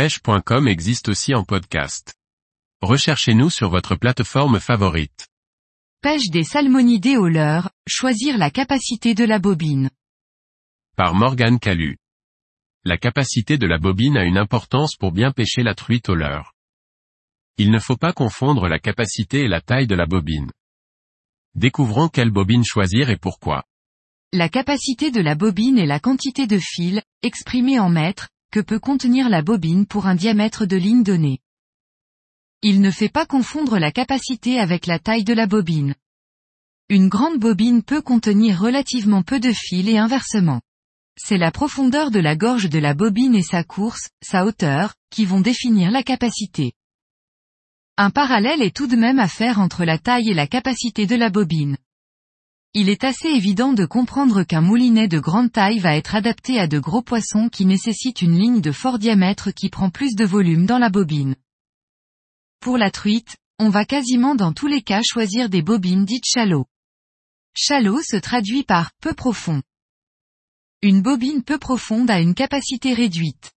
pêche.com existe aussi en podcast. Recherchez-nous sur votre plateforme favorite. Pêche des salmonidés au leurre, choisir la capacité de la bobine. Par Morgane Calu. La capacité de la bobine a une importance pour bien pêcher la truite au leurre. Il ne faut pas confondre la capacité et la taille de la bobine. Découvrons quelle bobine choisir et pourquoi. La capacité de la bobine est la quantité de fil, exprimée en mètres, que peut contenir la bobine pour un diamètre de ligne donné. Il ne fait pas confondre la capacité avec la taille de la bobine. Une grande bobine peut contenir relativement peu de fil et inversement. C'est la profondeur de la gorge de la bobine et sa course, sa hauteur, qui vont définir la capacité. Un parallèle est tout de même à faire entre la taille et la capacité de la bobine. Il est assez évident de comprendre qu'un moulinet de grande taille va être adapté à de gros poissons qui nécessitent une ligne de fort diamètre qui prend plus de volume dans la bobine. Pour la truite, on va quasiment dans tous les cas choisir des bobines dites shallow. Shallow se traduit par peu profond. Une bobine peu profonde a une capacité réduite.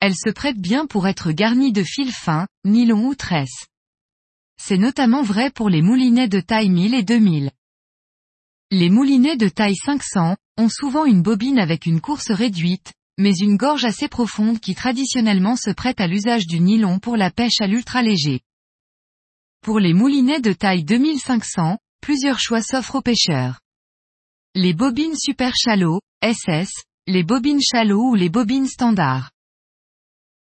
Elle se prête bien pour être garnie de fils fins, nylon ou tresse. C'est notamment vrai pour les moulinets de taille 1000 et 2000. Les moulinets de taille 500, ont souvent une bobine avec une course réduite, mais une gorge assez profonde qui traditionnellement se prête à l'usage du nylon pour la pêche à l'ultra léger. Pour les moulinets de taille 2500, plusieurs choix s'offrent aux pêcheurs. Les bobines super shallow, SS, les bobines shallow ou les bobines standards.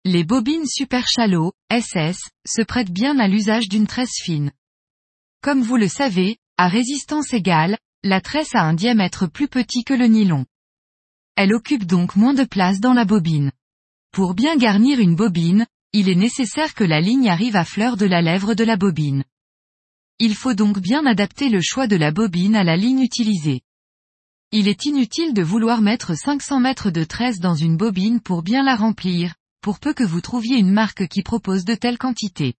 Les bobines super shallow, SS, se prêtent bien à l'usage d'une tresse fine. Comme vous le savez, à résistance égale, la tresse a un diamètre plus petit que le nylon. Elle occupe donc moins de place dans la bobine. Pour bien garnir une bobine, il est nécessaire que la ligne arrive à fleur de la lèvre de la bobine. Il faut donc bien adapter le choix de la bobine à la ligne utilisée. Il est inutile de vouloir mettre 500 mètres de tresse dans une bobine pour bien la remplir, pour peu que vous trouviez une marque qui propose de telles quantités.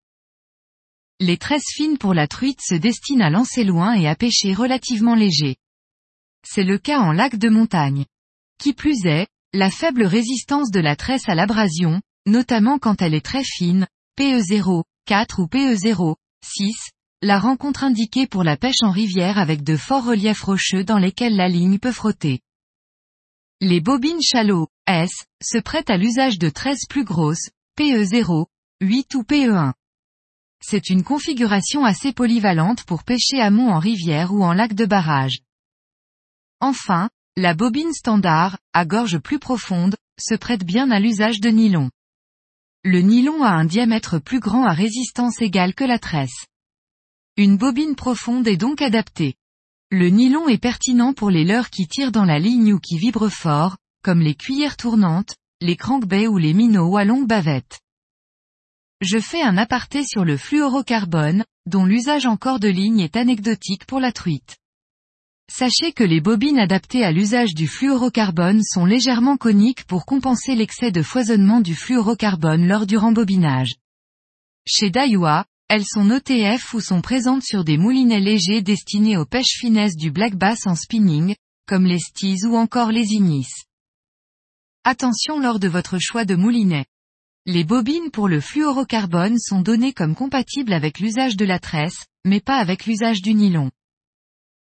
Les tresses fines pour la truite se destinent à lancer loin et à pêcher relativement léger. C'est le cas en lac de montagne. Qui plus est, la faible résistance de la tresse à l'abrasion, notamment quand elle est très fine, PE0, 4 ou PE0, 6, la rencontre indiquée pour la pêche en rivière avec de forts reliefs rocheux dans lesquels la ligne peut frotter. Les bobines shallow, S, se prêtent à l'usage de tresses plus grosses, PE0, 8 ou PE1 c'est une configuration assez polyvalente pour pêcher amont en rivière ou en lac de barrage. Enfin, la bobine standard, à gorge plus profonde, se prête bien à l'usage de nylon. Le nylon a un diamètre plus grand à résistance égale que la tresse. Une bobine profonde est donc adaptée. Le nylon est pertinent pour les leurres qui tirent dans la ligne ou qui vibrent fort, comme les cuillères tournantes, les crankbaits ou les minots à longue bavette. Je fais un aparté sur le fluorocarbone, dont l'usage en corps de ligne est anecdotique pour la truite. Sachez que les bobines adaptées à l'usage du fluorocarbone sont légèrement coniques pour compenser l'excès de foisonnement du fluorocarbone lors du rembobinage. Chez Daiwa, elles sont OTF ou sont présentes sur des moulinets légers destinés aux pêches finesses du black bass en spinning, comme les sties ou encore les ignis. Attention lors de votre choix de moulinet. Les bobines pour le fluorocarbone sont données comme compatibles avec l'usage de la tresse, mais pas avec l'usage du nylon.